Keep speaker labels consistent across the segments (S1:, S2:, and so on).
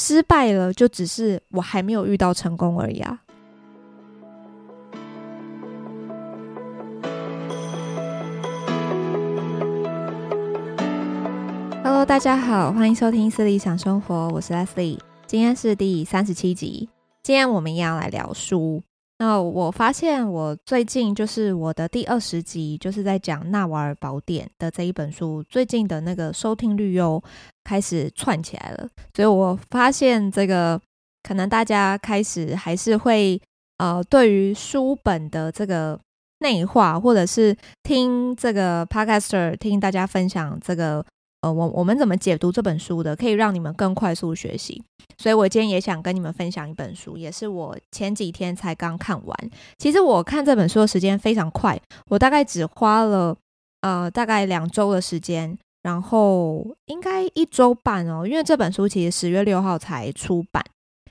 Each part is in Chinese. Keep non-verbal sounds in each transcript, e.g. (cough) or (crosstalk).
S1: 失败了，就只是我还没有遇到成功而已啊。Hello，大家好，欢迎收听《思理想生活》，我是 Leslie，今天是第三十七集，今天我们一样来聊书。那我发现，我最近就是我的第二十集，就是在讲《纳瓦尔宝典》的这一本书，最近的那个收听率又开始串起来了。所以我发现，这个可能大家开始还是会呃，对于书本的这个内化，或者是听这个 Podcaster 听大家分享这个。呃，我我们怎么解读这本书的，可以让你们更快速学习。所以我今天也想跟你们分享一本书，也是我前几天才刚看完。其实我看这本书的时间非常快，我大概只花了呃大概两周的时间，然后应该一周半哦，因为这本书其实十月六号才出版，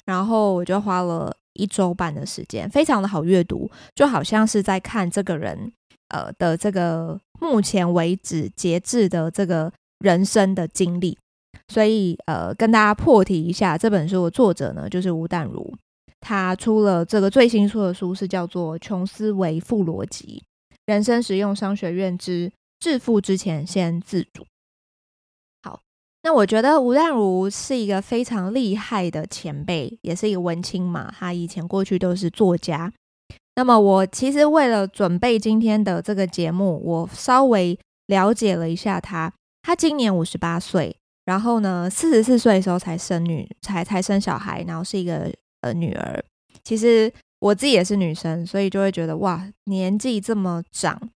S1: 然后我就花了一周半的时间，非常的好阅读，就好像是在看这个人呃的这个目前为止截至的这个。人生的经历，所以呃，跟大家破题一下，这本书的作者呢，就是吴淡如。他出了这个最新出的书，是叫做《穷思维富逻辑：人生实用商学院之致富之前先自主》。那我觉得吴淡如是一个非常厉害的前辈，也是一个文青嘛。他以前过去都是作家。那么我其实为了准备今天的这个节目，我稍微了解了一下他。他今年五十八岁，然后呢，四十四岁的时候才生女，才才生小孩，然后是一个呃女儿。其实我自己也是女生，所以就会觉得哇，年纪这么长，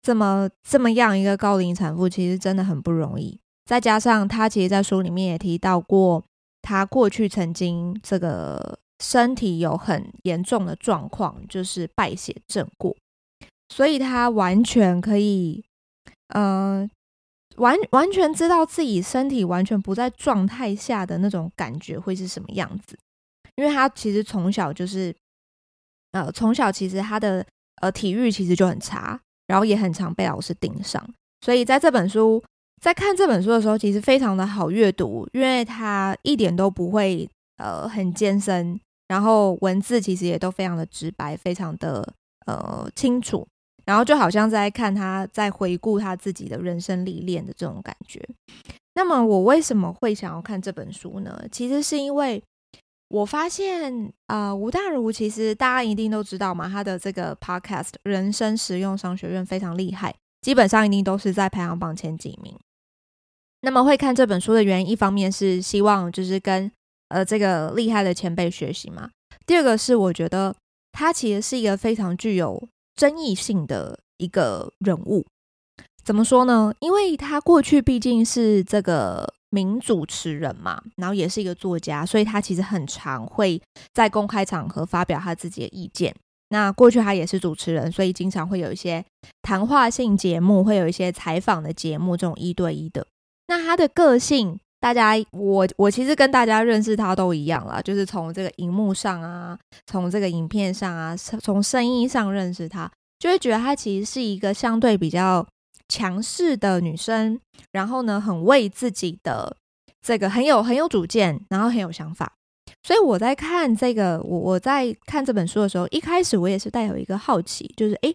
S1: 这么这么样一个高龄产妇，其实真的很不容易。再加上他其实，在书里面也提到过，他过去曾经这个身体有很严重的状况，就是败血症过，所以他完全可以，呃。完完全知道自己身体完全不在状态下的那种感觉会是什么样子，因为他其实从小就是，呃，从小其实他的呃体育其实就很差，然后也很常被老师盯上，所以在这本书在看这本书的时候，其实非常的好阅读，因为他一点都不会呃很艰深，然后文字其实也都非常的直白，非常的呃清楚。然后就好像在看他在回顾他自己的人生历练的这种感觉。那么我为什么会想要看这本书呢？其实是因为我发现啊，吴大如其实大家一定都知道嘛，他的这个 podcast《人生实用商学院》非常厉害，基本上一定都是在排行榜前几名。那么会看这本书的原因，一方面是希望就是跟呃这个厉害的前辈学习嘛。第二个是我觉得他其实是一个非常具有。争议性的一个人物，怎么说呢？因为他过去毕竟是这个名主持人嘛，然后也是一个作家，所以他其实很常会在公开场合发表他自己的意见。那过去他也是主持人，所以经常会有一些谈话性节目，会有一些采访的节目，这种一对一的。那他的个性，大家我我其实跟大家认识他都一样啦，就是从这个荧幕上啊，从这个影片上啊，从声音上认识他，就会觉得他其实是一个相对比较强势的女生，然后呢，很为自己的这个很有很有主见，然后很有想法。所以我在看这个，我我在看这本书的时候，一开始我也是带有一个好奇，就是诶，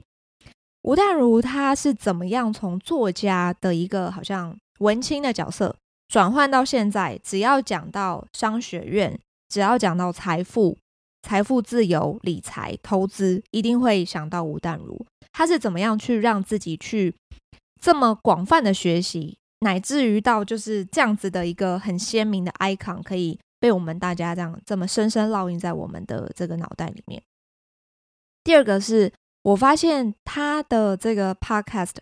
S1: 吴淡如她是怎么样从作家的一个好像文青的角色。转换到现在，只要讲到商学院，只要讲到财富、财富自由、理财、投资，一定会想到吴淡如。他是怎么样去让自己去这么广泛的学习，乃至于到就是这样子的一个很鲜明的 icon，可以被我们大家这样这么深深烙印在我们的这个脑袋里面。第二个是我发现他的这个 podcast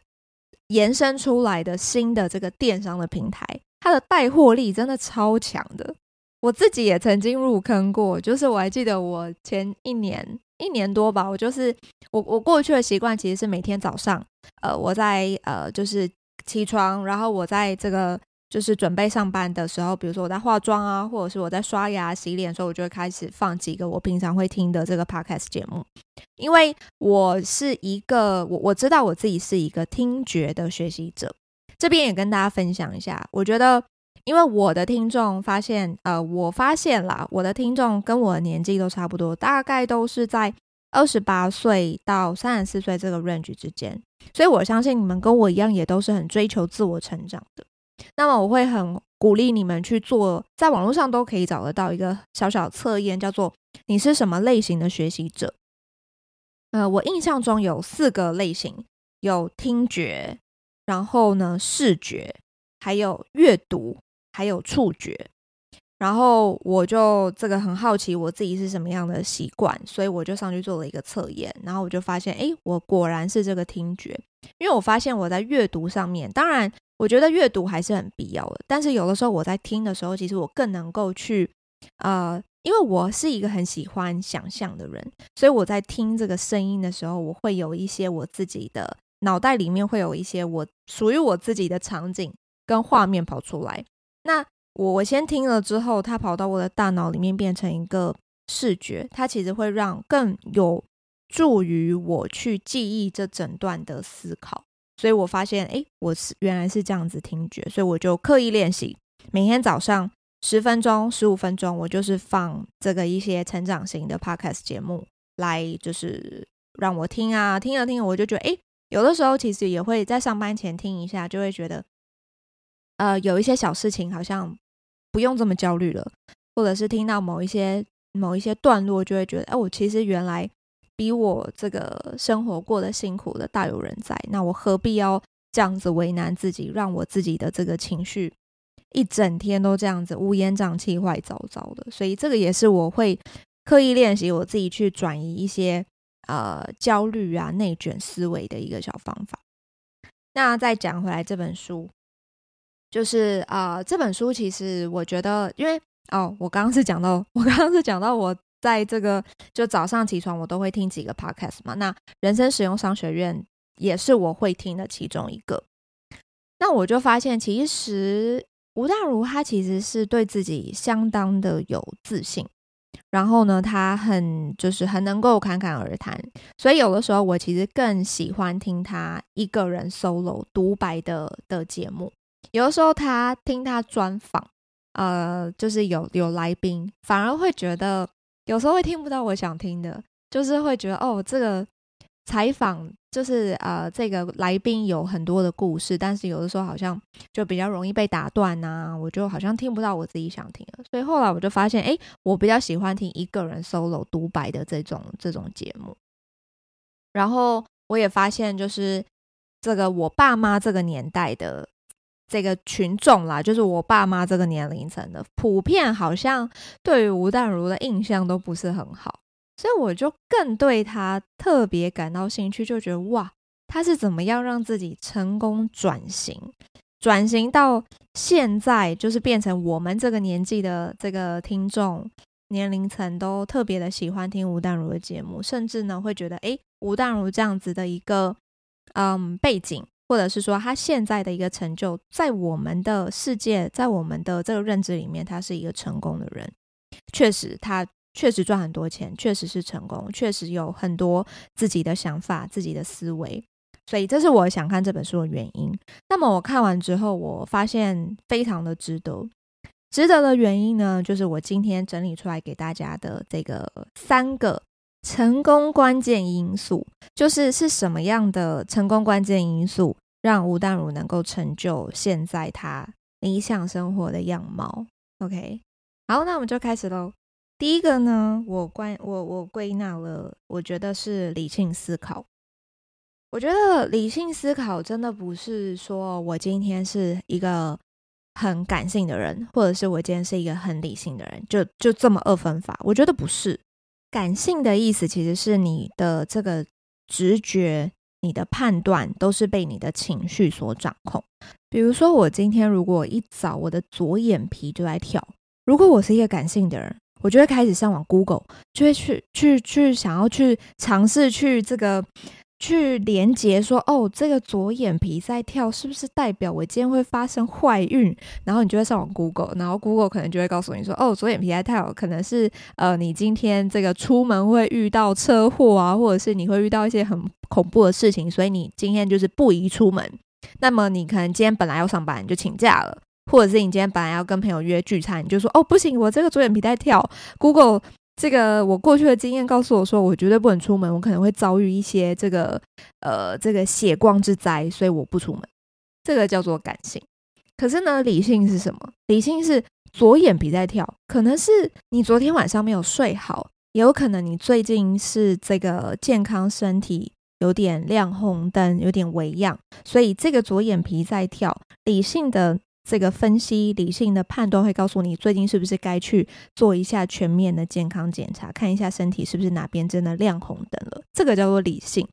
S1: 延伸出来的新的这个电商的平台。它的带货力真的超强的，我自己也曾经入坑过。就是我还记得我前一年一年多吧，我就是我我过去的习惯其实是每天早上，呃，我在呃就是起床，然后我在这个就是准备上班的时候，比如说我在化妆啊，或者是我在刷牙洗脸的时候，我就会开始放几个我平常会听的这个 podcast 节目，因为我是一个我我知道我自己是一个听觉的学习者。这边也跟大家分享一下，我觉得因为我的听众发现，呃，我发现啦，我的听众跟我的年纪都差不多，大概都是在二十八岁到三十四岁这个 range 之间，所以我相信你们跟我一样，也都是很追求自我成长的。那么我会很鼓励你们去做，在网络上都可以找得到一个小小测验，叫做“你是什么类型的学习者”。呃，我印象中有四个类型，有听觉，然后呢，视觉，还有阅读，还有触觉。然后我就这个很好奇我自己是什么样的习惯，所以我就上去做了一个测验，然后我就发现，诶，我果然是这个听觉，因为我发现我在阅读上面，当然我觉得阅读还是很必要的，但是有的时候我在听的时候，其实我更能够去，呃，因为我是一个很喜欢想象的人，所以我在听这个声音的时候，我会有一些我自己的脑袋里面会有一些我属于我自己的场景跟画面跑出来，那。我我先听了之后，它跑到我的大脑里面变成一个视觉，它其实会让更有助于我去记忆这整段的思考。所以我发现，诶，我是原来是这样子听觉，所以我就刻意练习，每天早上十分钟、十五分钟，我就是放这个一些成长型的 podcast 节目来，就是让我听啊，听了听了，我就觉得，诶，有的时候其实也会在上班前听一下，就会觉得，呃，有一些小事情好像。不用这么焦虑了，或者是听到某一些某一些段落，就会觉得，哎，我其实原来比我这个生活过得辛苦的大有人在，那我何必要这样子为难自己，让我自己的这个情绪一整天都这样子乌烟瘴气、坏糟糟的？所以这个也是我会刻意练习我自己去转移一些呃焦虑啊、内卷思维的一个小方法。那再讲回来这本书。就是啊、这本书其实我觉得，因为哦，我刚刚是讲到，(laughs) 我刚刚是讲到，我在这个就早上起床，我都会听几个 podcast 嘛。那人生实用商学院也是我会听的其中一个。那我就发现，其实吴淡如他其实是对自己相当的有自信，然后呢，他很就是很能够侃侃而谈，所以有的时候我其实更喜欢听他一个人 solo 独白的的节目。有的时候他听他专访，呃，就是有有来宾，反而会觉得有时候会听不到我想听的，就是会觉得哦，这个采访就是呃，这个来宾有很多的故事，但是有的时候好像就比较容易被打断啊，我就好像听不到我自己想听的，所以后来我就发现，哎，我比较喜欢听一个人 solo 独白的这种这种节目，然后我也发现，就是这个我爸妈这个年代的。这个群众啦，就是我爸妈这个年龄层的，普遍好像对于吴淡如的印象都不是很好，所以我就更对他特别感到兴趣，就觉得哇，他是怎么样让自己成功转型，转型到现在，就是变成我们这个年纪的这个听众年龄层都特别的喜欢听吴淡如的节目，甚至呢会觉得，诶，吴淡如这样子的一个嗯背景。或者是说，他现在的一个成就，在我们的世界，在我们的这个认知里面，他是一个成功的人。确实，他确实赚很多钱，确实是成功，确实有很多自己的想法、自己的思维。所以，这是我想看这本书的原因。那么，我看完之后，我发现非常的值得。值得的原因呢，就是我今天整理出来给大家的这个三个。成功关键因素就是是什么样的成功关键因素让吴淡如能够成就现在他理想生活的样貌？OK，好，那我们就开始喽。第一个呢，我关我我归纳了，我觉得是理性思考。我觉得理性思考真的不是说我今天是一个很感性的人，或者是我今天是一个很理性的人，就就这么二分法。我觉得不是。感性的意思其实是你的这个直觉、你的判断都是被你的情绪所掌控。比如说，我今天如果一早我的左眼皮就在跳，如果我是一个感性的人，我就会开始上网 Google，就会去去去想要去尝试去这个。去连接说哦，这个左眼皮在跳，是不是代表我今天会发生坏运？然后你就会上网 Google，然后 Google 可能就会告诉你说，哦，左眼皮在跳，可能是呃，你今天这个出门会遇到车祸啊，或者是你会遇到一些很恐怖的事情，所以你今天就是不宜出门。那么你可能今天本来要上班，你就请假了，或者是你今天本来要跟朋友约聚餐，你就说哦不行，我这个左眼皮在跳。Google 这个我过去的经验告诉我说，我绝对不能出门，我可能会遭遇一些这个呃这个血光之灾，所以我不出门。这个叫做感性。可是呢，理性是什么？理性是左眼皮在跳，可能是你昨天晚上没有睡好，也有可能你最近是这个健康身体有点亮红灯，有点微恙，所以这个左眼皮在跳。理性的这个分析，理性的判断会告诉你，最近是不是该去做一下全面的健康检查，看一下身体是不是哪边真的亮红灯了。这个叫做理性。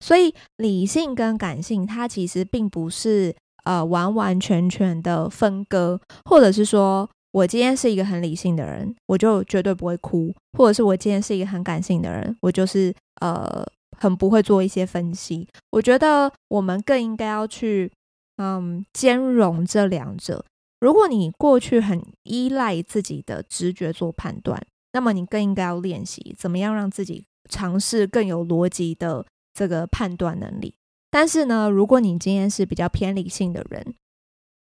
S1: 所以理性跟感性，它其实并不是。呃，完完全全的分割，或者是说我今天是一个很理性的人，我就绝对不会哭；或者是我今天是一个很感性的人，我就是呃很不会做一些分析。我觉得我们更应该要去嗯兼容这两者。如果你过去很依赖自己的直觉做判断，那么你更应该要练习怎么样让自己尝试更有逻辑的这个判断能力。但是呢，如果你今天是比较偏理性的人，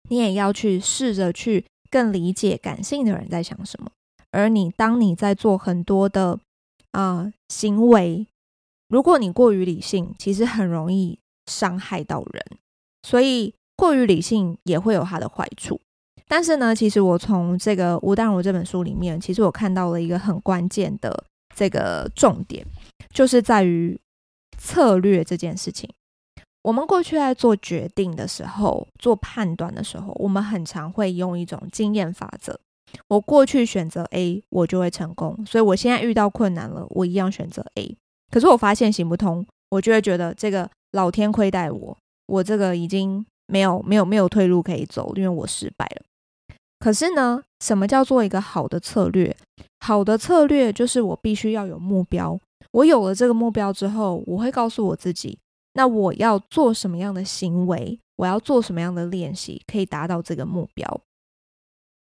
S1: 你也要去试着去更理解感性的人在想什么。而你当你在做很多的啊、行为，如果你过于理性，其实很容易伤害到人。所以过于理性也会有它的坏处。但是呢，其实我从这个吴淡如这本书里面，其实我看到了一个很关键的这个重点，就是在于策略这件事情。我们过去在做决定的时候，做判断的时候，我们很常会用一种经验法则。我过去选择 A，我就会成功，所以我现在遇到困难了，我一样选择 A。可是我发现行不通，我就会觉得这个老天亏待我，我这个已经没有没有没有退路可以走，因为我失败了。可是呢，什么叫做一个好的策略？好的策略就是我必须要有目标。我有了这个目标之后，我会告诉我自己。那我要做什么样的行为？我要做什么样的练习，可以达到这个目标？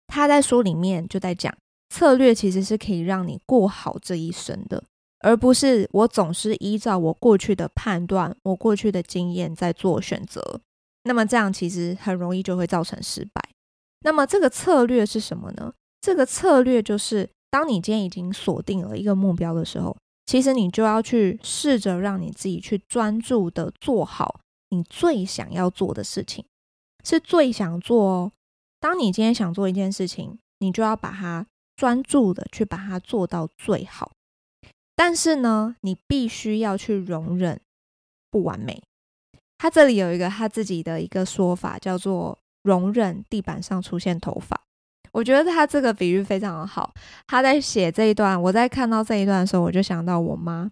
S1: 他在书里面就在讲，策略其实是可以让你过好这一生的，而不是我总是依照我过去的判断、我过去的经验在做选择。那么这样其实很容易就会造成失败。那么这个策略是什么呢？这个策略就是，当你今天已经锁定了一个目标的时候。其实你就要去试着让你自己去专注的做好你最想要做的事情，是最想做哦。当你今天想做一件事情，你就要把它专注的去把它做到最好。但是呢，你必须要去容忍不完美。他这里有一个他自己的一个说法，叫做容忍地板上出现头发。我觉得他这个比喻非常的好。他在写这一段，我在看到这一段的时候，我就想到我妈。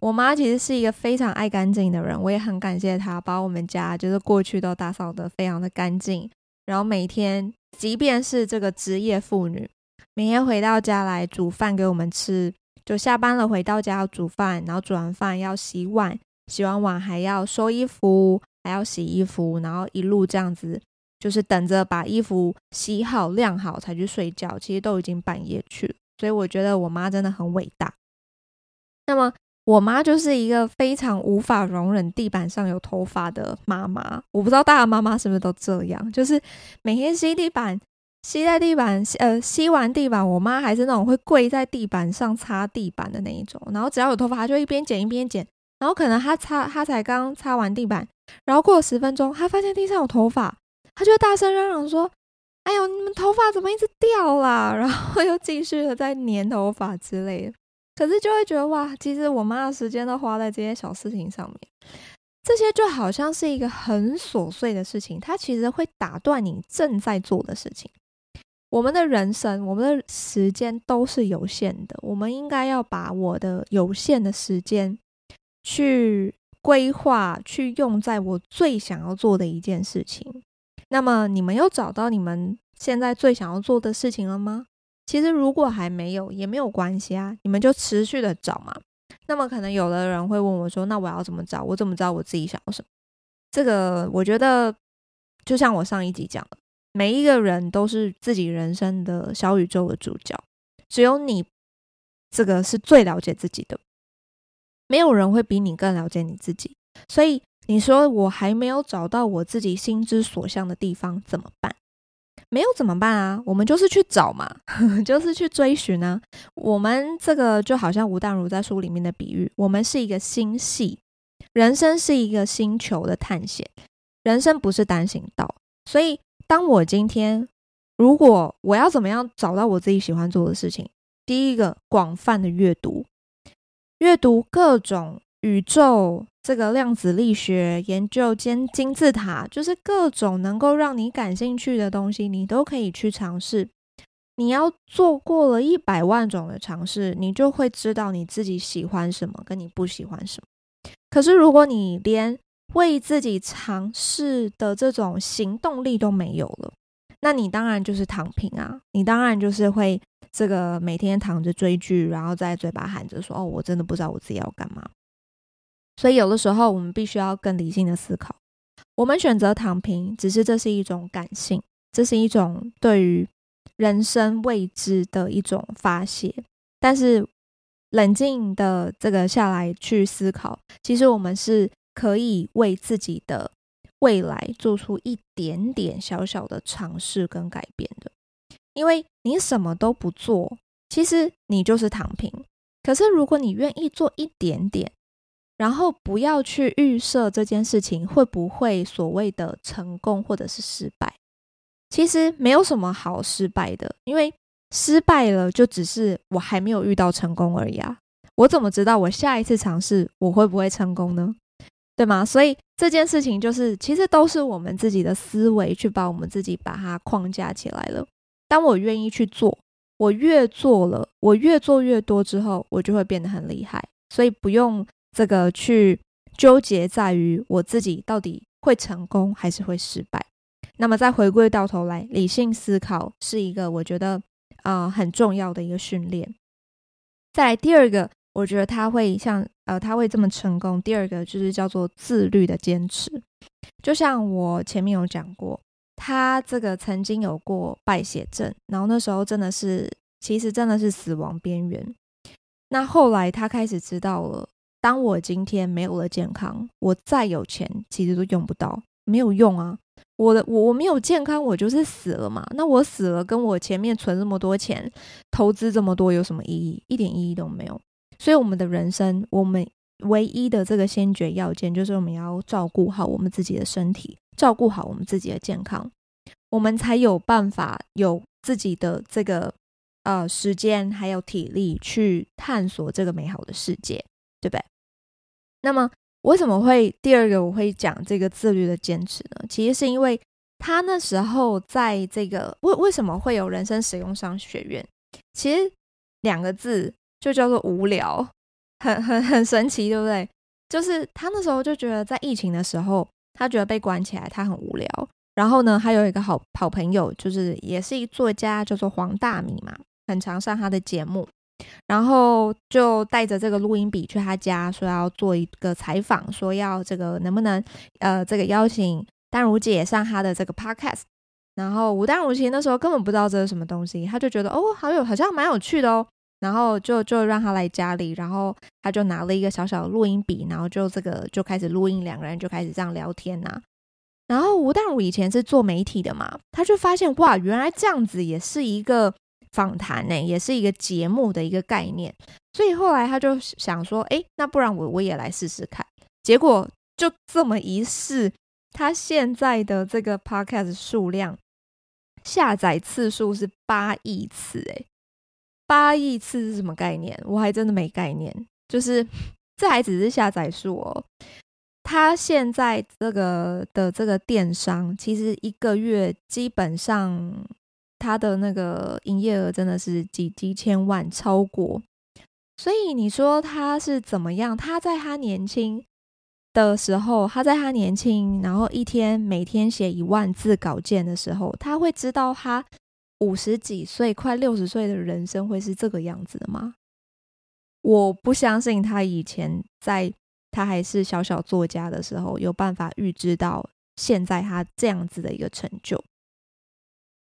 S1: 我妈其实是一个非常爱干净的人，我也很感谢她把我们家就是过去都打扫得非常的干净。然后每天，即便是这个职业妇女，每天回到家来煮饭给我们吃，就下班了回到家要煮饭，然后煮完饭要洗碗，洗完碗还要收衣服，还要洗衣服，然后一路这样子。就是等着把衣服洗好晾好才去睡觉，其实都已经半夜去了，所以我觉得我妈真的很伟大。那么我妈就是一个非常无法容忍地板上有头发的妈妈，我不知道大家妈妈是不是都这样，就是每天吸地板，吸在地板，呃，吸完地板，我妈还是那种会跪在地板上擦地板的那一种，然后只要有头发，她就一边剪一边剪，然后可能她擦，她才刚擦完地板，然后过了十分钟，她发现地上有头发。他就大声嚷嚷说：“哎呦，你们头发怎么一直掉啦？” (laughs) 然后又继续的在粘头发之类的。可是就会觉得哇，其实我妈的时间都花在这些小事情上面，这些就好像是一个很琐碎的事情，它其实会打断你正在做的事情。我们的人生，我们的时间都是有限的，我们应该要把我的有限的时间去规划，去用在我最想要做的一件事情。那么你们有找到你们现在最想要做的事情了吗？其实如果还没有，也没有关系啊，你们就持续的找嘛。那么可能有的人会问我说：“那我要怎么找？我怎么知道我自己想要什么？”这个我觉得就像我上一集讲的，每一个人都是自己人生的小宇宙的主角，只有你这个是最了解自己的，没有人会比你更了解你自己，所以。你说我还没有找到我自己心之所向的地方怎么办？没有怎么办啊？我们就是去找嘛，(laughs) 就是去追寻、啊。我们这个就好像吴淡如在书里面的比喻，我们是一个星系，人生是一个星球的探险，人生不是单行道。所以，当我今天如果我要怎么样找到我自己喜欢做的事情，第一个，广泛的阅读，阅读各种宇宙。这个量子力学研究兼金字塔，就是各种能够让你感兴趣的东西，你都可以去尝试。你要做过了一百万种的尝试，你就会知道你自己喜欢什么，跟你不喜欢什么。可是如果你连为自己尝试的这种行动力都没有了，那你当然就是躺平啊！你当然就是会这个每天躺着追剧，然后在嘴巴喊着说：“哦，我真的不知道我自己要干嘛。”所以，有的时候我们必须要更理性的思考。我们选择躺平，只是这是一种感性，这是一种对于人生未知的一种发泄。但是，冷静的这个下来去思考，其实我们是可以为自己的未来做出一点点小小的尝试跟改变的。因为你什么都不做，其实你就是躺平。可是，如果你愿意做一点点，然后不要去预设这件事情会不会所谓的成功或者是失败，其实没有什么好失败的，因为失败了就只是我还没有遇到成功而已啊。我怎么知道我下一次尝试我会不会成功呢？对吗？所以这件事情就是其实都是我们自己的思维去把我们自己把它框架起来了。当我愿意去做，我越做了，我越做越多之后，我就会变得很厉害。所以不用。这个去纠结在于我自己到底会成功还是会失败。那么再回归到头来，理性思考是一个我觉得啊、很重要的一个训练。再来第二个，我觉得他会像呃他会这么成功。第二个就是叫做自律的坚持。就像我前面有讲过，他这个曾经有过败血症，然后那时候真的是其实真的是死亡边缘。那后来他开始知道了。当我今天没有了健康，我再有钱其实都用不到，没有用啊！我的我我没有健康，我就是死了嘛。那我死了，跟我前面存这么多钱、投资这么多有什么意义？一点意义都没有。所以，我们的人生，我们唯一的这个先决要件，就是我们要照顾好我们自己的身体，照顾好我们自己的健康，我们才有办法有自己的这个呃时间还有体力去探索这个美好的世界。对不对？那么为什么会第二个我会讲这个自律的坚持呢？其实是因为他那时候在这个为为什么会有人生实用商学院？其实两个字就叫做无聊，很很很神奇，对不对？就是他那时候就觉得在疫情的时候，他觉得被关起来，他很无聊。然后呢，他有一个好好朋友，就是也是一作家，叫做黄大米嘛，很常上他的节目。然后就带着这个录音笔去他家，说要做一个采访，说要这个能不能呃这个邀请丹如姐上他的这个 podcast。然后吴丹如其实那时候根本不知道这是什么东西，他就觉得哦好有好像蛮有趣的哦，然后就就让他来家里，然后他就拿了一个小小的录音笔，然后就这个就开始录音，两个人就开始这样聊天呐。然后吴淡如以前是做媒体的嘛，他就发现哇，原来这样子也是一个。访谈呢，也是一个节目的一个概念，所以后来他就想说，哎，那不然我我也来试试看。结果就这么一试，他现在的这个 podcast 数量下载次数是八亿次，哎，八亿次是什么概念？我还真的没概念。就是这还只是下载数哦，他现在这个的这个电商，其实一个月基本上。他的那个营业额真的是几几千万，超过。所以你说他是怎么样？他在他年轻的时候，他在他年轻，然后一天每天写一万字稿件的时候，他会知道他五十几岁、快六十岁的人生会是这个样子的吗？我不相信他以前在他还是小小作家的时候，有办法预知到现在他这样子的一个成就。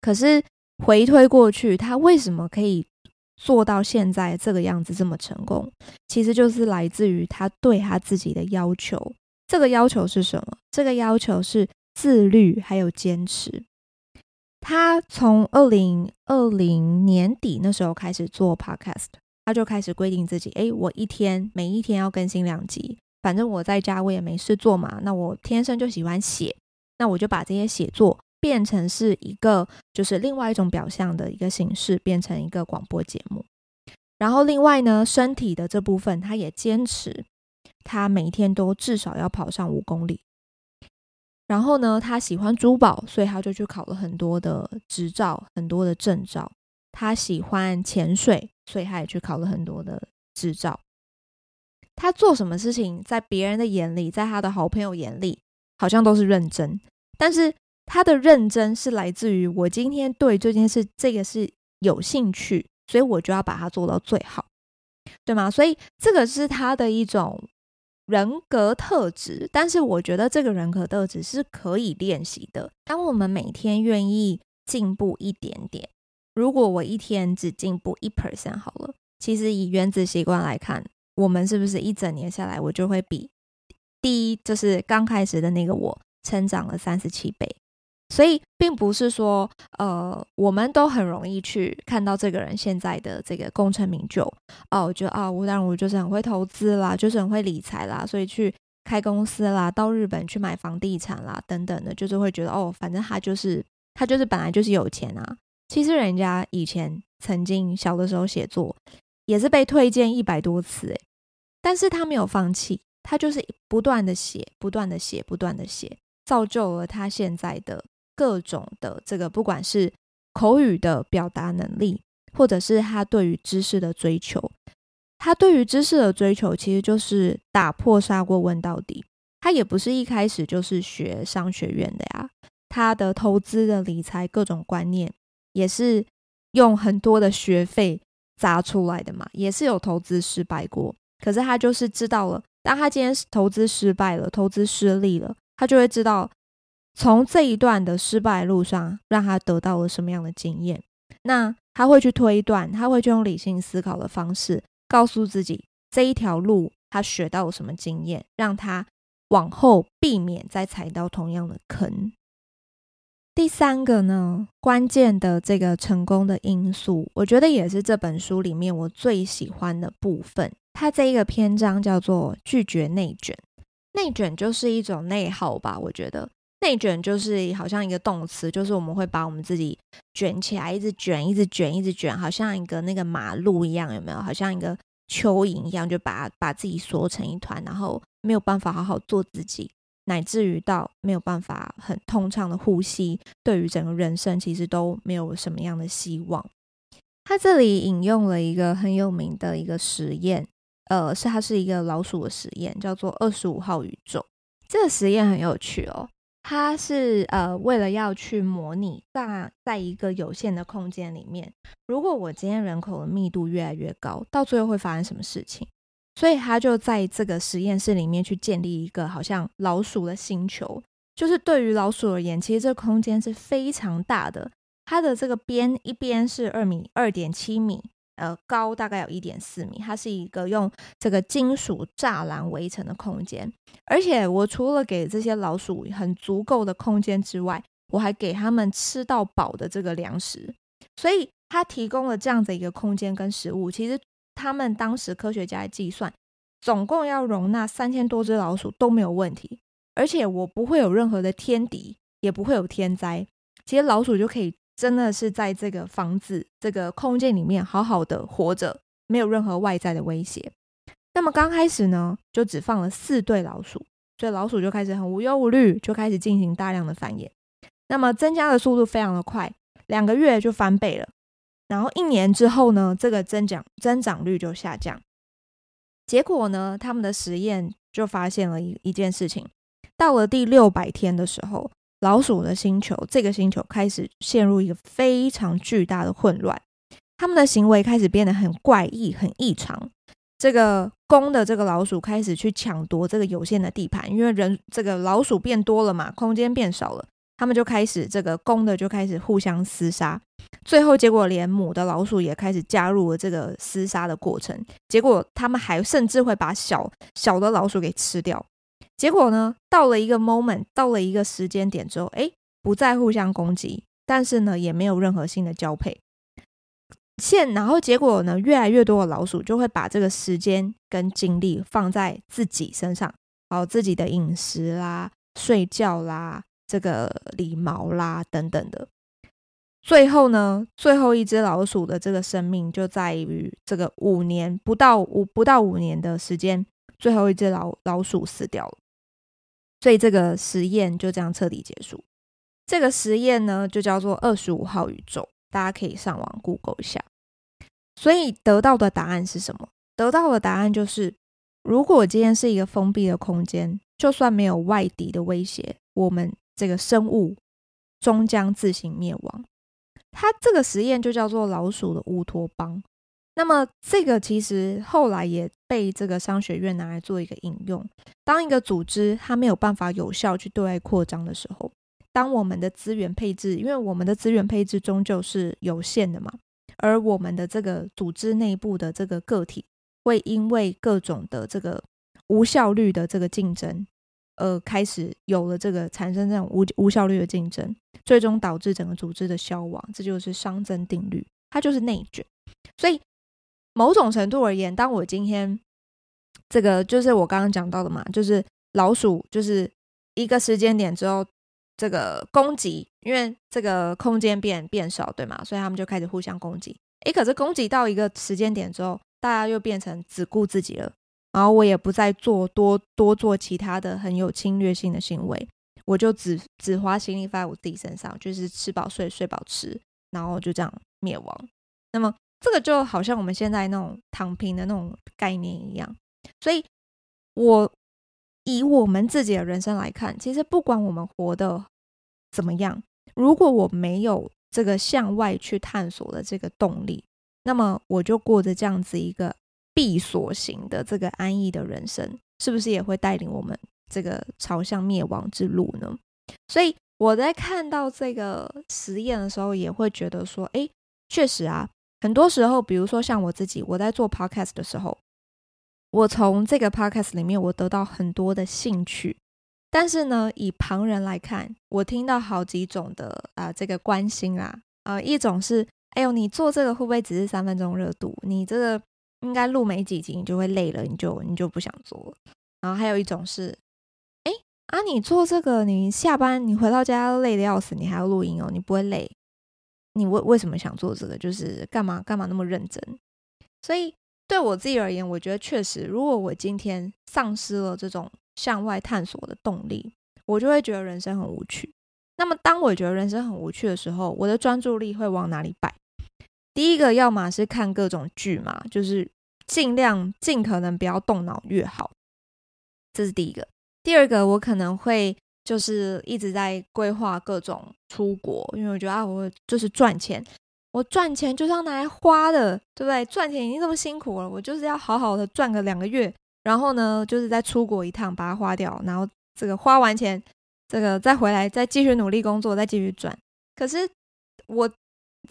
S1: 可是。回推过去，他为什么可以做到现在这个样子这么成功？其实就是来自于他对他自己的要求。这个要求是什么？这个要求是自律还有坚持。他从二零二零年底那时候开始做 podcast，他就开始规定自己，诶，我一天每一天要更新两集，反正我在家我也没事做嘛，那我天生就喜欢写，那我就把这些写作变成是一个就是另外一种表象的一个形式，变成一个广播节目。然后另外呢，身体的这部分，他也坚持他每天都至少要跑上五公里。然后呢，他喜欢珠宝，所以他就去考了很多的执照，很多的证照。他喜欢潜水，所以他也去考了很多的执照。他做什么事情，在别人的眼里，在他的好朋友眼里，好像都是认真。但是他的认真是来自于我今天对这件事，这个是有兴趣，所以我就要把它做到最好，对吗？所以这个是他的一种。人格特质，但是我觉得这个人格特质是可以练习的。当我们每天愿意进步一点点，如果我一天只进步一 percent 好了，其实以原子习惯来看，我们是不是一整年下来，我就会比第一就是刚开始的那个我成长了三十七倍？所以，并不是说，呃，我们都很容易去看到这个人现在的这个功成名就哦，我觉得啊，吴淡如就是很会投资啦，就是很会理财啦，所以去开公司啦，到日本去买房地产啦，等等的，就是会觉得哦，反正他就是他就是本来就是有钱啊。其实人家以前曾经小的时候写作也是被推荐一百多次诶，但是他没有放弃，他就是不断的写，不断的写，不断的写，造就了他现在的。各种的这个，不管是口语的表达能力，或者是他对于知识的追求，他对于知识的追求，其实就是打破砂锅问到底。他也不是一开始就是学商学院的呀，他的投资的理财各种观念，也是用很多的学费砸出来的嘛，也是有投资失败过。可是他就是知道了，当他今天投资失败了，投资失利了，他就会知道。从这一段的失败路上，让他得到了什么样的经验？那他会去推断，他会去用理性思考的方式，告诉自己这一条路他学到了什么经验，让他往后避免再踩到同样的坑。第三个呢，关键的这个成功的因素，我觉得也是这本书里面我最喜欢的部分。它这一个篇章叫做拒绝内卷，内卷就是一种内耗吧，我觉得。内卷就是好像一个动词，就是我们会把我们自己卷起来，一直卷，一直卷，一直卷，好像一个那个马路一样，有没有？好像一个蚯蚓一样，就把把自己缩成一团，然后没有办法好好做自己，乃至于到没有办法很通畅的呼吸，对于整个人生其实都没有什么样的希望。他这里引用了一个很有名的一个实验，呃，是它是一个老鼠的实验，叫做二十五号宇宙。这个实验很有趣哦。它是呃，为了要去模拟在在一个有限的空间里面，如果我今天人口的密度越来越高，到最后会发生什么事情？所以他就在这个实验室里面去建立一个好像老鼠的星球，就是对于老鼠而言，其实这空间是非常大的，它的这个边一边是二米二点七米。呃，高大概有一点四米，它是一个用这个金属栅栏围成的空间。而且，我除了给这些老鼠很足够的空间之外，我还给他们吃到饱的这个粮食。所以，它提供了这样的一个空间跟食物。其实，他们当时科学家计算，总共要容纳三千多只老鼠都没有问题。而且，我不会有任何的天敌，也不会有天灾。其实，老鼠就可以。真的是在这个房子、这个空间里面好好的活着，没有任何外在的威胁。那么刚开始呢，就只放了四对老鼠，所以老鼠就开始很无忧无虑，就开始进行大量的繁衍。那么增加的速度非常的快，两个月就翻倍了。然后一年之后呢，这个增长增长率就下降。结果呢，他们的实验就发现了一一件事情，到了第六百天的时候。老鼠的星球，这个星球开始陷入一个非常巨大的混乱，他们的行为开始变得很怪异、很异常。这个公的这个老鼠开始去抢夺这个有限的地盘，因为人这个老鼠变多了嘛，空间变少了，他们就开始这个公的就开始互相厮杀，最后结果连母的老鼠也开始加入了这个厮杀的过程，结果他们还甚至会把小小的老鼠给吃掉。结果呢，到了一个 moment，到了一个时间点之后，哎，不再互相攻击，但是呢，也没有任何新的交配。现然后结果呢，越来越多的老鼠就会把这个时间跟精力放在自己身上，好，自己的饮食啦、睡觉啦、这个理毛啦等等的。最后呢，最后一只老鼠的这个生命就在于这个五年不到五不到五年的时间，最后一只老老鼠死掉了。所以这个实验就这样彻底结束。这个实验呢，就叫做二十五号宇宙。大家可以上网 Google 一下，所以得到的答案是什么？得到的答案就是，如果今天是一个封闭的空间，就算没有外敌的威胁，我们这个生物终将自行灭亡。它这个实验就叫做老鼠的乌托邦。那么这个其实后来也被这个商学院拿来做一个引用。当一个组织它没有办法有效去对外扩张的时候，当我们的资源配置，因为我们的资源配置终究是有限的嘛，而我们的这个组织内部的这个个体会因为各种的这个无效率的这个竞争，呃，开始有了这个产生这种无无效率的竞争，最终导致整个组织的消亡，这就是熵增定律，它就是内卷。所以某种程度而言，当我今天这个就是我刚刚讲到的嘛，就是老鼠就是一个时间点之后。这个攻击，因为这个空间变变少，对吗？所以他们就开始互相攻击。诶，可是攻击到一个时间点之后，大家又变成只顾自己了。然后我也不再做多多做其他的很有侵略性的行为，我就只只花心力放在我自己身上，就是吃饱睡，睡饱吃，然后就这样灭亡。那么这个就好像我们现在那种躺平的那种概念一样。所以，我。以我们自己的人生来看，其实不管我们活得怎么样，如果我没有这个向外去探索的这个动力，那么我就过着这样子一个闭锁型的这个安逸的人生，是不是也会带领我们这个朝向灭亡之路呢？所以我在看到这个实验的时候，也会觉得说，诶，确实啊，很多时候，比如说像我自己，我在做 podcast 的时候。我从这个 podcast 里面，我得到很多的兴趣，但是呢，以旁人来看，我听到好几种的啊、这个关心啊，呃，一种是，哎呦，你做这个会不会只是三分钟热度？你这个应该录没几集，你就会累了，你就你就不想做了。然后还有一种是，哎啊，你做这个，你下班你回到家累得要死，你还要录音哦，你不会累？你为为什么想做这个？就是干嘛干嘛那么认真？所以。对我自己而言，我觉得确实，如果我今天丧失了这种向外探索的动力，我就会觉得人生很无趣。那么，当我觉得人生很无趣的时候，我的专注力会往哪里摆？第一个，要么是看各种剧嘛，就是尽量尽可能不要动脑越好，这是第一个。第二个，我可能会就是一直在规划各种出国，因为我觉得啊，我就是赚钱。我赚钱就是要拿来花的，对不对？赚钱已经这么辛苦了，我就是要好好的赚个两个月，然后呢，就是再出国一趟，把它花掉，然后这个花完钱，这个再回来，再继续努力工作，再继续赚。可是我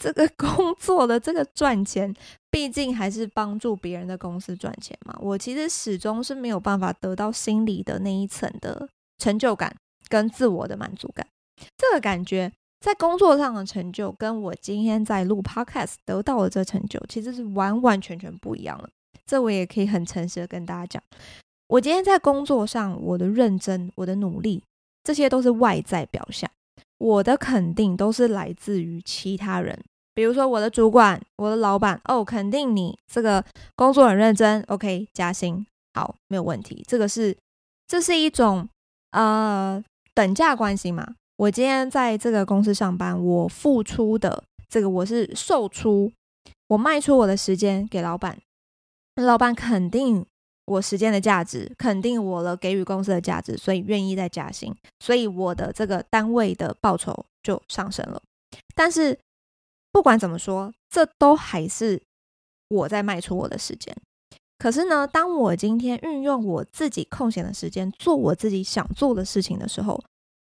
S1: 这个 (laughs) 工作的这个赚钱，毕竟还是帮助别人的公司赚钱嘛。我其实始终是没有办法得到心里的那一层的成就感跟自我的满足感，这个感觉。在工作上的成就，跟我今天在录 Podcast 得到的这成就，其实是完完全全不一样了。这我也可以很诚实的跟大家讲，我今天在工作上，我的认真、我的努力，这些都是外在表象。我的肯定都是来自于其他人，比如说我的主管、我的老板，哦，肯定你这个工作很认真，OK，加薪，好，没有问题。这个是，这是一种呃等价关系嘛。我今天在这个公司上班，我付出的这个我是售出，我卖出我的时间给老板，老板肯定我时间的价值，肯定我了给予公司的价值，所以愿意再加薪，所以我的这个单位的报酬就上升了。但是不管怎么说，这都还是我在卖出我的时间。可是呢，当我今天运用我自己空闲的时间做我自己想做的事情的时候，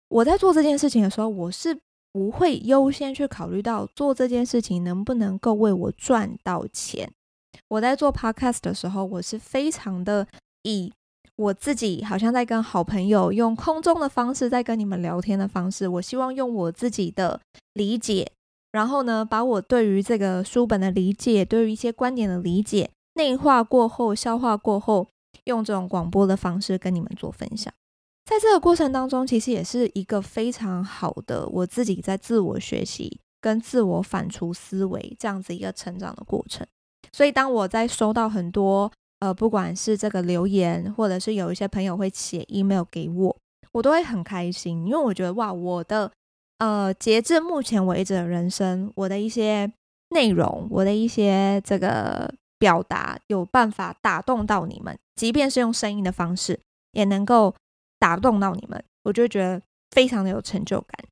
S1: 我在做这件事情的时候，我是不会优先去考虑到做这件事情能不能够为我赚到钱。我在做 podcast 的时候，我是非常的以我自己好像在跟好朋友用空中的方式在跟你们聊天的方式，我希望用我自己的理解，然后呢，把我对于这个书本的理解，对于一些观点的理解，内化过后，消化过后，用这种广播的方式跟你们做分享。在这个过程当中，其实也是一个非常好的我自己在自我学习跟自我反刍思维这样子一个成长的过程。所以，当我在收到很多呃，不管是这个留言，或者是有一些朋友会写 email 给我，我都会很开心，因为我觉得哇，我的呃，截至目前为止的人生，我的一些内容，我的一些这个表达，有办法打动到你们，即便是用声音的方式，也能够。打动到你们，我就觉得非常的有成就感。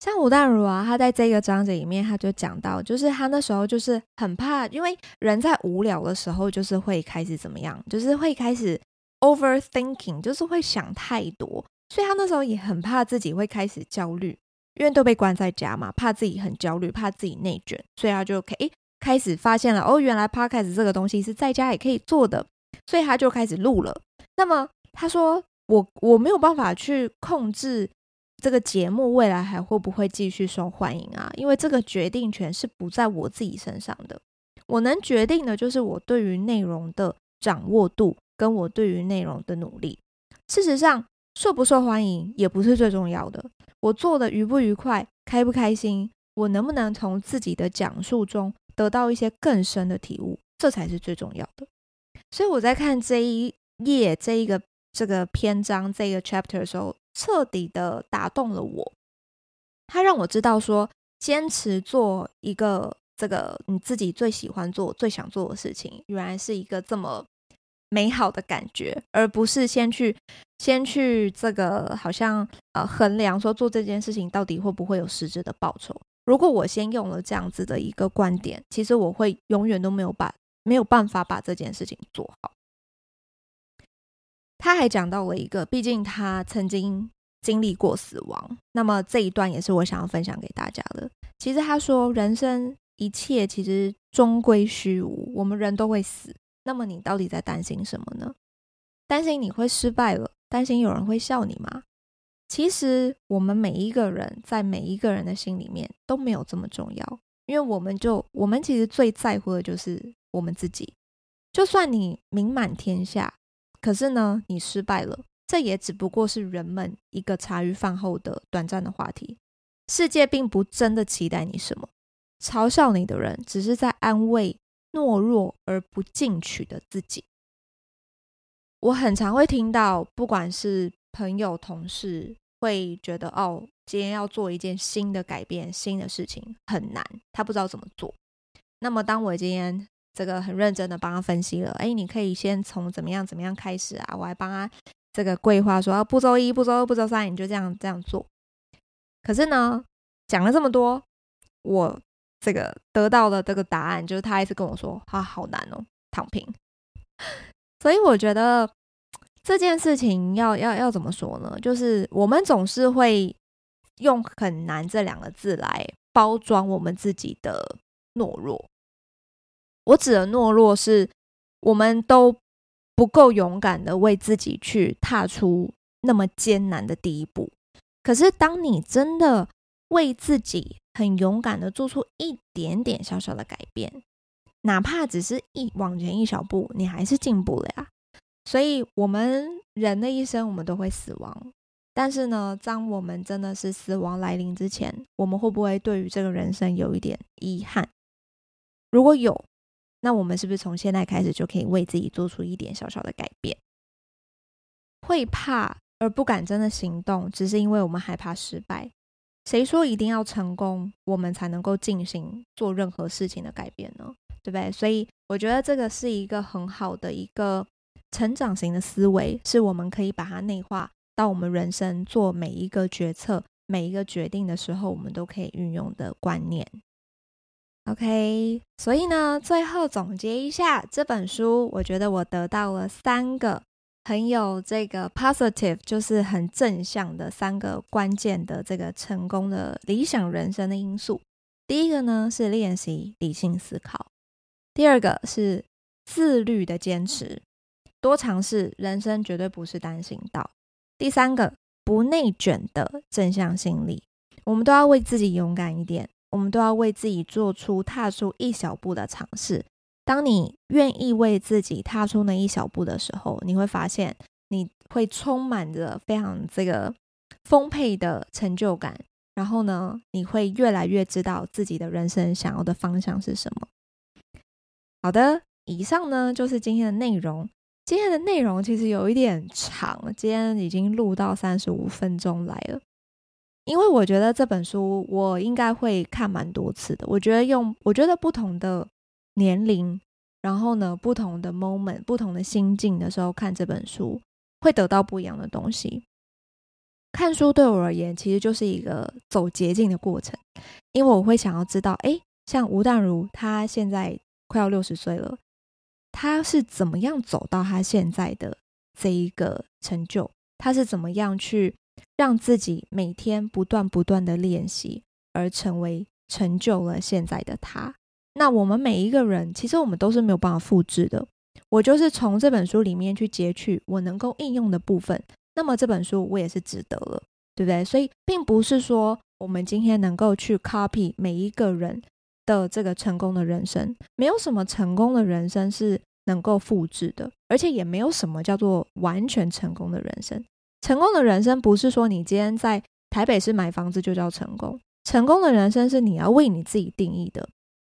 S1: 像吴淡如啊，他在这个章节里面，他就讲到，就是他那时候就是很怕，因为人在无聊的时候，就是会开始怎么样，就是会开始 overthinking，就是会想太多，所以他那时候也很怕自己会开始焦虑，因为都被关在家嘛，怕自己很焦虑，怕自己内卷，所以他就可以开始发现了，哦，原来 podcast 这个东西是在家也可以做的，所以他就开始录了。那么他说。我我没有办法去控制这个节目未来还会不会继续受欢迎啊，因为这个决定权是不在我自己身上的。我能决定的就是我对于内容的掌握度，跟我对于内容的努力。事实上，受不受欢迎也不是最重要的。我做的愉不愉快，开不开心，我能不能从自己的讲述中得到一些更深的体悟，这才是最重要的。所以我在看这一页这一个。这个篇章这个 chapter 的时候，彻底的打动了我。他让我知道说，坚持做一个这个你自己最喜欢做、最想做的事情，原来是一个这么美好的感觉，而不是先去先去这个好像呃衡量说做这件事情到底会不会有实质的报酬。如果我先用了这样子的一个观点，其实我会永远都没有把没有办法把这件事情做好。他还讲到了一个，毕竟他曾经经历过死亡，那么这一段也是我想要分享给大家的。其实他说，人生一切其实终归虚无，我们人都会死。那么你到底在担心什么呢？担心你会失败了？担心有人会笑你吗？其实我们每一个人在每一个人的心里面都没有这么重要，因为我们就我们其实最在乎的就是我们自己。就算你名满天下。可是呢，你失败了，这也只不过是人们一个茶余饭后的短暂的话题。世界并不真的期待你什么，嘲笑你的人只是在安慰懦弱而不进取的自己。我很常会听到，不管是朋友、同事，会觉得哦，今天要做一件新的改变、新的事情很难，他不知道怎么做。那么，当我今天这个很认真的帮他分析了，哎，你可以先从怎么样怎么样开始啊？我还帮他这个规划说，啊，步骤一、步骤二、步骤三，你就这样这样做。可是呢，讲了这么多，我这个得到的这个答案就是他还是跟我说，啊，好难哦，躺平。(laughs) 所以我觉得这件事情要要要怎么说呢？就是我们总是会用很难这两个字来包装我们自己的懦弱。我指的懦弱是，我们都不够勇敢的为自己去踏出那么艰难的第一步。可是，当你真的为自己很勇敢的做出一点点小小的改变，哪怕只是一往前一小步，你还是进步了呀。所以，我们人的一生，我们都会死亡。但是呢，当我们真的是死亡来临之前，我们会不会对于这个人生有一点遗憾？如果有，那我们是不是从现在开始就可以为自己做出一点小小的改变？会怕而不敢真的行动，只是因为我们害怕失败。谁说一定要成功，我们才能够进行做任何事情的改变呢？对不对？所以我觉得这个是一个很好的一个成长型的思维，是我们可以把它内化到我们人生做每一个决策、每一个决定的时候，我们都可以运用的观念。OK，所以呢，最后总结一下这本书，我觉得我得到了三个很有这个 positive，就是很正向的三个关键的这个成功的理想人生的因素。第一个呢是练习理性思考，第二个是自律的坚持，多尝试，人生绝对不是单行道。第三个，不内卷的正向心理，我们都要为自己勇敢一点，我们都要为自己做出踏出一小步的尝试。当你愿意为自己踏出那一小步的时候，你会发现你会充满着非常这个丰沛的成就感。然后呢，你会越来越知道自己的人生想要的方向是什么。好的，以上呢就是今天的内容。今天的内容其实有一点长，今天已经录到三十五分钟来了。因为我觉得这本书我应该会看蛮多次的。我觉得用，我觉得不同的年龄，然后呢，不同的 moment，不同的心境的时候看这本书，会得到不一样的东西。看书对我而言，其实就是一个走捷径的过程，因为我会想要知道，哎，像吴淡如，他现在快要六十岁了，他是怎么样走到他现在的这一个成就？他是怎么样去让自己每天不断不断的练习，而成为成就了现在的他？那我们每一个人，其实我们都是没有办法复制的。我就是从这本书里面去截取我能够应用的部分。那么这本书我也是值得了，对不对？所以并不是说我们今天能够去 copy 每一个人的这个成功的人生，没有什么成功的人生是能够复制的，而且也没有什么叫做完全成功的人生。成功的人生不是说你今天在台北市买房子就叫成功，成功的人生是你要为你自己定义的。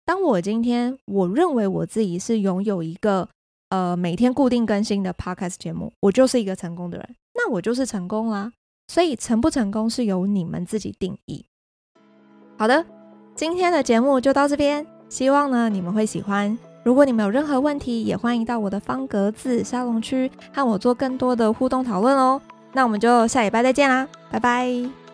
S1: 当我今天我认为我自己是拥有一个呃每天固定更新的 podcast 节目，我就是一个成功的人。那我就是成功啦，所以成不成功是由你们自己定义。好的，今天的节目就到这边，希望呢你们会喜欢。如果你们有任何问题，也欢迎到我的方格子沙龙区和我做更多的互动讨论哦。那我们就下礼拜再见啦，拜拜。